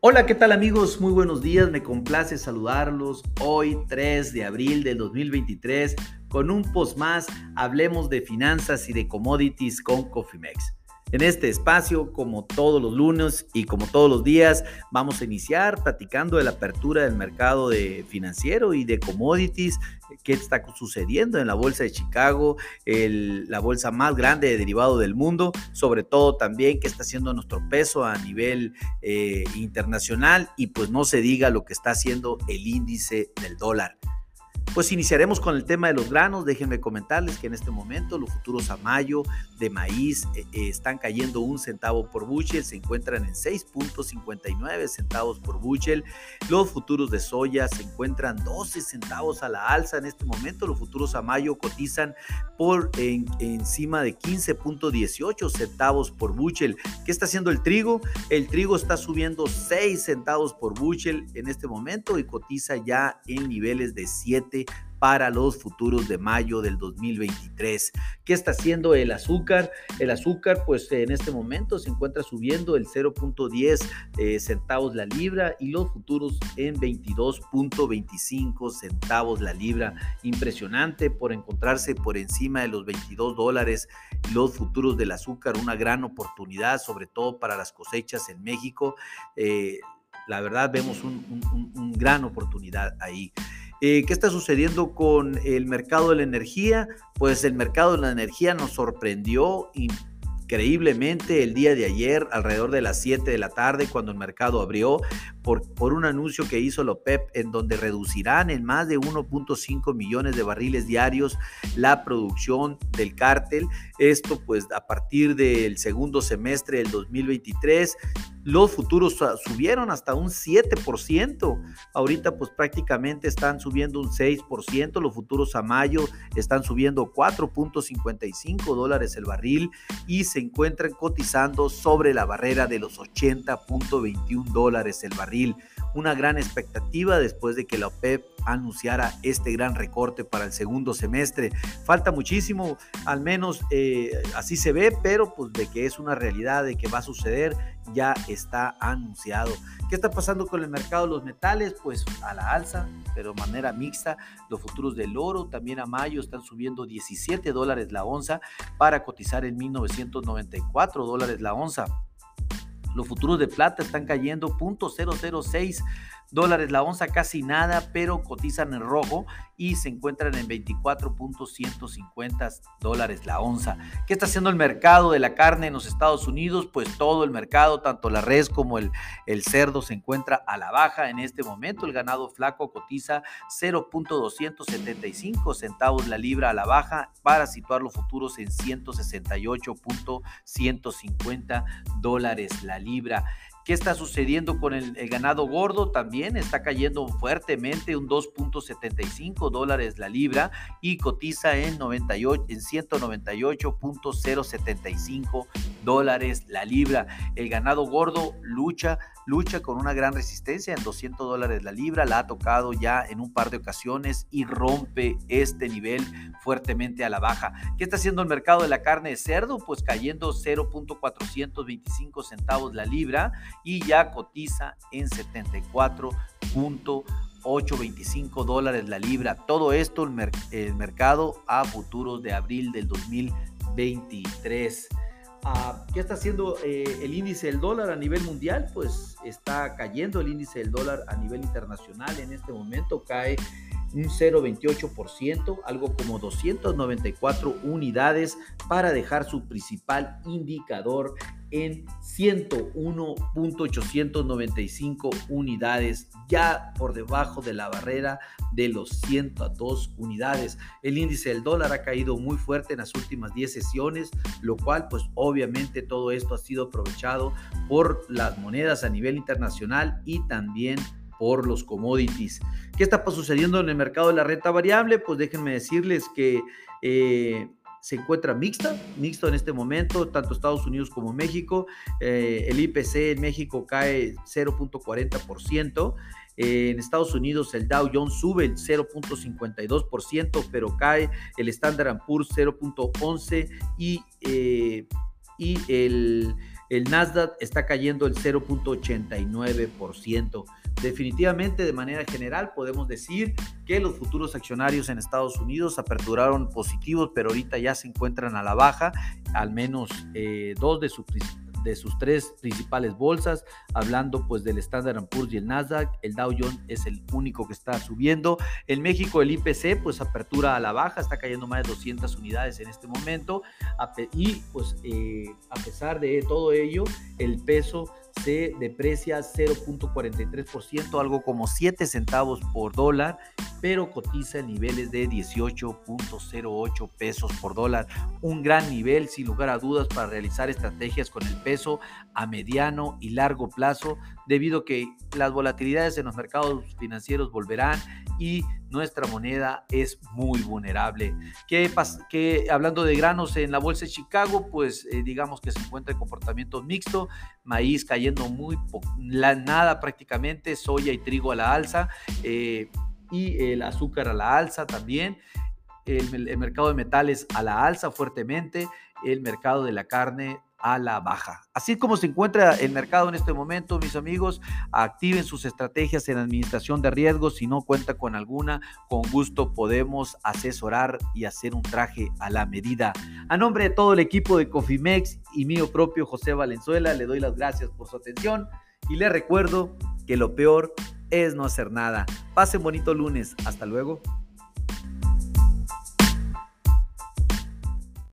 Hola, ¿qué tal amigos? Muy buenos días, me complace saludarlos hoy 3 de abril del 2023 con un post más, hablemos de finanzas y de commodities con Cofimex. En este espacio, como todos los lunes y como todos los días, vamos a iniciar platicando de la apertura del mercado de financiero y de commodities, qué está sucediendo en la bolsa de Chicago, la bolsa más grande de derivado del mundo, sobre todo también qué está haciendo nuestro peso a nivel eh, internacional y pues no se diga lo que está haciendo el índice del dólar. Pues iniciaremos con el tema de los granos. Déjenme comentarles que en este momento los futuros a mayo de maíz eh, eh, están cayendo un centavo por bushel, se encuentran en 6.59 centavos por bushel. Los futuros de soya se encuentran 12 centavos a la alza en este momento. Los futuros a mayo cotizan por encima de 15.18 centavos por bushel. ¿Qué está haciendo el trigo? El trigo está subiendo 6 centavos por bushel en este momento y cotiza ya en niveles de 7 para los futuros de mayo del 2023. ¿Qué está haciendo el azúcar? El azúcar, pues en este momento se encuentra subiendo el 0.10 eh, centavos la libra y los futuros en 22.25 centavos la libra. Impresionante por encontrarse por encima de los 22 dólares los futuros del azúcar, una gran oportunidad, sobre todo para las cosechas en México. Eh, la verdad vemos una un gran oportunidad ahí. Eh, ¿Qué está sucediendo con el mercado de la energía? Pues el mercado de la energía nos sorprendió increíblemente el día de ayer, alrededor de las 7 de la tarde, cuando el mercado abrió, por, un anuncio que hizo la OPEP en donde reducirán en más de 1.5 millones de barriles diarios la producción del cártel. Esto pues a partir del segundo semestre del 2023 los futuros subieron hasta un 7%. Ahorita pues prácticamente están subiendo un 6%. Los futuros a mayo están subiendo 4.55 dólares el barril y se encuentran cotizando sobre la barrera de los 80.21 dólares el barril una gran expectativa después de que la OPEP anunciara este gran recorte para el segundo semestre. Falta muchísimo, al menos eh, así se ve, pero pues de que es una realidad, de que va a suceder, ya está anunciado. ¿Qué está pasando con el mercado de los metales? Pues a la alza, pero de manera mixta. Los futuros del oro también a mayo están subiendo 17 dólares la onza para cotizar en 1994 dólares la onza. Los futuros de plata están cayendo 0.006 dólares la onza, casi nada, pero cotizan en rojo y se encuentran en 24.150 dólares la onza. ¿Qué está haciendo el mercado de la carne en los Estados Unidos? Pues todo el mercado, tanto la res como el, el cerdo, se encuentra a la baja en este momento. El ganado flaco cotiza 0.275 centavos la libra a la baja para situar los futuros en 168.150 dólares la libra. ¿Qué está sucediendo con el, ganado gordo? También está cayendo fuertemente un 2.75 dólares la libra y cotiza en, 98, en 198.075 dólares la libra. El ganado gordo lucha, lucha con una gran resistencia en 200 dólares la libra. La ha tocado ya en un par de ocasiones y rompe este nivel fuertemente a la baja. ¿Qué está haciendo el mercado de la carne de cerdo? Pues cayendo 0.425 centavos la libra y ya cotiza en 74.825 dólares la libra. Todo esto el, mercado a futuros de abril del 2023. Ah, ¿Qué está haciendo eh, el índice del dólar a nivel mundial? Pues está cayendo el índice del dólar a nivel internacional. En este momento cae un 0,28%, algo como 294 unidades para dejar su principal indicador en 101.895 unidades, ya por debajo de la barrera de los 102 unidades. El índice del dólar ha caído muy fuerte en las últimas 10 sesiones, lo cual pues obviamente todo esto ha sido aprovechado por las monedas a nivel internacional y también por los commodities. ¿Qué está sucediendo en el mercado de la renta variable? Pues déjenme decirles que eh, se encuentra mixta, mixto en este momento, tanto Estados Unidos como México. Eh, el IPC en México cae 0.40%. Eh, en Estados Unidos el Dow Jones sube el 0.52%, pero cae el Standard Poor's 0.11% y y el, el Nasdaq está cayendo el 0.89%. Definitivamente, de manera general, podemos decir que los futuros accionarios en Estados Unidos aperturaron positivos, pero ahorita ya se encuentran a la baja, al menos eh, dos de sus de sus tres principales bolsas, hablando pues del Standard Poor's y el Nasdaq, el Dow Jones es el único que está subiendo. En México el IPC pues apertura a la baja, está cayendo más de 200 unidades en este momento y pues eh, a pesar de todo ello, el peso se deprecia 0.43%, algo como 7 centavos por dólar, pero cotiza en niveles de 18.08 pesos por dólar. Un gran nivel, sin lugar a dudas, para realizar estrategias con el peso a mediano y largo plazo, debido a que las volatilidades en los mercados financieros volverán y nuestra moneda es muy vulnerable. ¿Qué, que hablando de granos en la bolsa de Chicago, pues eh, digamos que se encuentra en comportamiento mixto, maíz cayendo muy la, nada prácticamente, soya y trigo a la alza eh, y el azúcar a la alza también. el mercado de metales a la alza fuertemente, el mercado de la carne a la baja. Así como se encuentra el mercado en este momento, mis amigos, activen sus estrategias en administración de riesgos. Si no cuenta con alguna, con gusto podemos asesorar y hacer un traje a la medida. A nombre de todo el equipo de Cofimex y mío propio José Valenzuela, le doy las gracias por su atención y le recuerdo que lo peor es no hacer nada. Pasen bonito lunes. Hasta luego.